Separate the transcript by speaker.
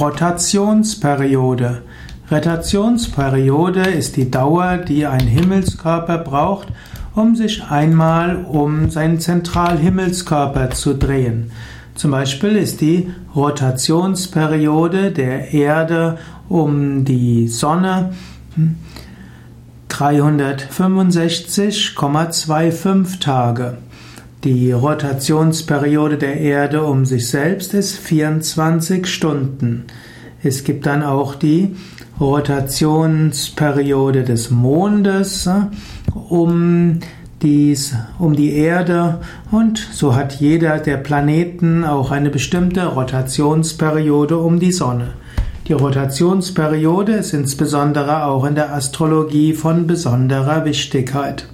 Speaker 1: Rotationsperiode. Rotationsperiode ist die Dauer, die ein Himmelskörper braucht, um sich einmal um seinen Zentralhimmelskörper zu drehen. Zum Beispiel ist die Rotationsperiode der Erde um die Sonne 365,25 Tage. Die Rotationsperiode der Erde um sich selbst ist 24 Stunden. Es gibt dann auch die Rotationsperiode des Mondes äh, um, dies, um die Erde und so hat jeder der Planeten auch eine bestimmte Rotationsperiode um die Sonne. Die Rotationsperiode ist insbesondere auch in der Astrologie von besonderer Wichtigkeit.